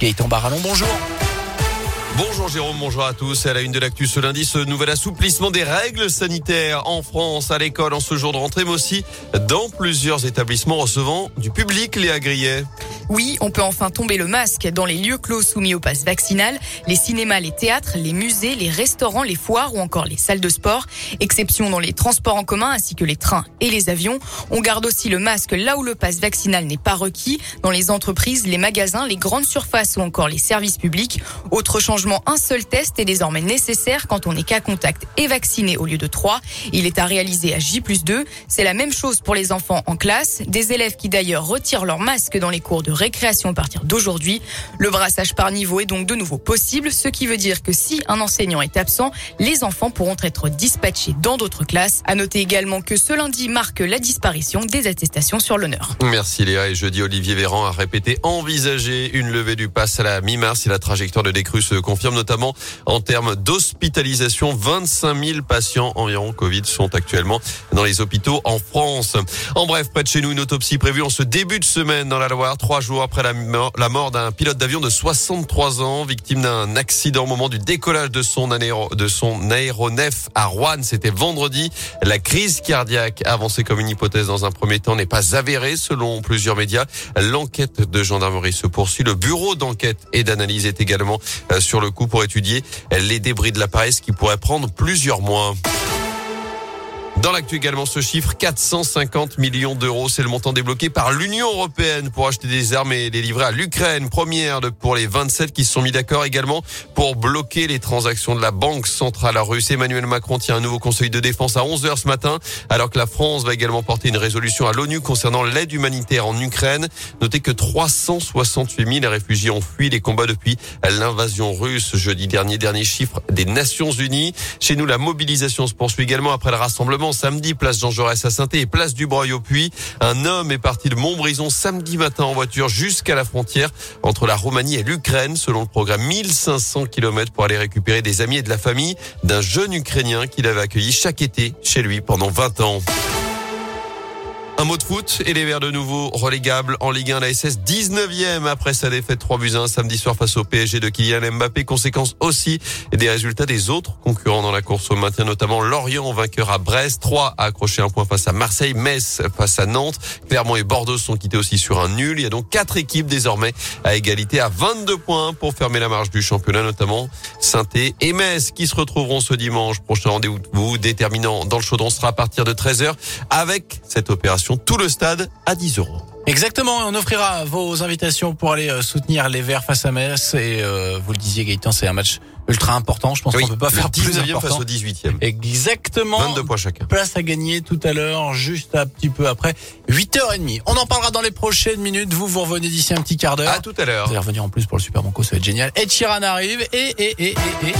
Gaëtan Barallon, bonjour. Bonjour Jérôme, bonjour à tous. À la une de l'actu ce lundi, ce nouvel assouplissement des règles sanitaires en France, à l'école en ce jour de rentrée, mais aussi dans plusieurs établissements recevant du public, les agriers. Oui, on peut enfin tomber le masque dans les lieux clos soumis au pass vaccinal, les cinémas, les théâtres, les musées, les restaurants, les foires ou encore les salles de sport. Exception dans les transports en commun ainsi que les trains et les avions. On garde aussi le masque là où le pass vaccinal n'est pas requis, dans les entreprises, les magasins, les grandes surfaces ou encore les services publics. Autre changement, un seul test est désormais nécessaire quand on est cas contact et vacciné au lieu de trois. Il est à réaliser à J plus 2. C'est la même chose pour les enfants en classe, des élèves qui d'ailleurs retirent leur masque dans les cours de récréation à partir d'aujourd'hui. Le brassage par niveau est donc de nouveau possible, ce qui veut dire que si un enseignant est absent, les enfants pourront être dispatchés dans d'autres classes. À noter également que ce lundi marque la disparition des attestations sur l'honneur. Merci Léa. Et jeudi, Olivier Véran a répété envisager une levée du pass à la mi-mars si la trajectoire de décrue se confirme, notamment en termes d'hospitalisation. 25 000 patients environ Covid sont actuellement dans les hôpitaux en France. En bref, près de chez nous, une autopsie prévue en ce début de semaine dans la Loire, trois jours après la mort, la mort d'un pilote d'avion de 63 ans, victime d'un accident au moment du décollage de son, de son aéronef à Rouen. C'était vendredi. La crise cardiaque avancée comme une hypothèse dans un premier temps n'est pas avérée selon plusieurs médias. L'enquête de gendarmerie se poursuit. Le bureau d'enquête et d'analyse est également euh, sur le coup pour étudier les débris de l'appareil, ce qui pourrait prendre plusieurs mois. Dans l'actu également, ce chiffre, 450 millions d'euros, c'est le montant débloqué par l'Union européenne pour acheter des armes et les livrer à l'Ukraine. Première pour les 27 qui se sont mis d'accord également pour bloquer les transactions de la Banque centrale russe. Emmanuel Macron tient un nouveau conseil de défense à 11h ce matin, alors que la France va également porter une résolution à l'ONU concernant l'aide humanitaire en Ukraine. Notez que 368 000 réfugiés ont fui les combats depuis l'invasion russe jeudi dernier. Dernier chiffre des Nations Unies. Chez nous, la mobilisation se poursuit également après le rassemblement samedi, place Jean Jaurès à saint et place du Breuil au Puy. Un homme est parti de Montbrison samedi matin en voiture jusqu'à la frontière entre la Roumanie et l'Ukraine, selon le programme 1500 km pour aller récupérer des amis et de la famille d'un jeune Ukrainien qu'il avait accueilli chaque été chez lui pendant 20 ans. Un mot de foot et les Verts de nouveau relégables en Ligue 1. La SS 19e après sa défaite 3 buts 1 samedi soir face au PSG de Kylian Mbappé. Conséquence aussi des résultats des autres concurrents dans la course au maintien, notamment Lorient vainqueur à Brest. 3 a accroché un point face à Marseille, Metz face à Nantes. Clermont et Bordeaux sont quittés aussi sur un nul. Il y a donc quatre équipes désormais à égalité à 22 points pour fermer la marche du championnat, notamment saint et Metz qui se retrouveront ce dimanche. Prochain rendez-vous déterminant dans le chaudron sera à partir de 13h avec cette opération tout le stade à 10 euros. Exactement, on offrira vos invitations pour aller euh, soutenir les Verts face à Metz et euh, vous le disiez Gaëtan, c'est un match ultra important, je pense qu'on peut pas faire plus important. face au 18e. Exactement. 22 points chacun. Place à gagner tout à l'heure, juste un petit peu après 8h30. On en parlera dans les prochaines minutes. Vous vous revenez d'ici un petit quart d'heure. À tout à l'heure. Vous allez revenir en plus pour le Super Banco, ça va être génial. Et Chiran arrive et et et et et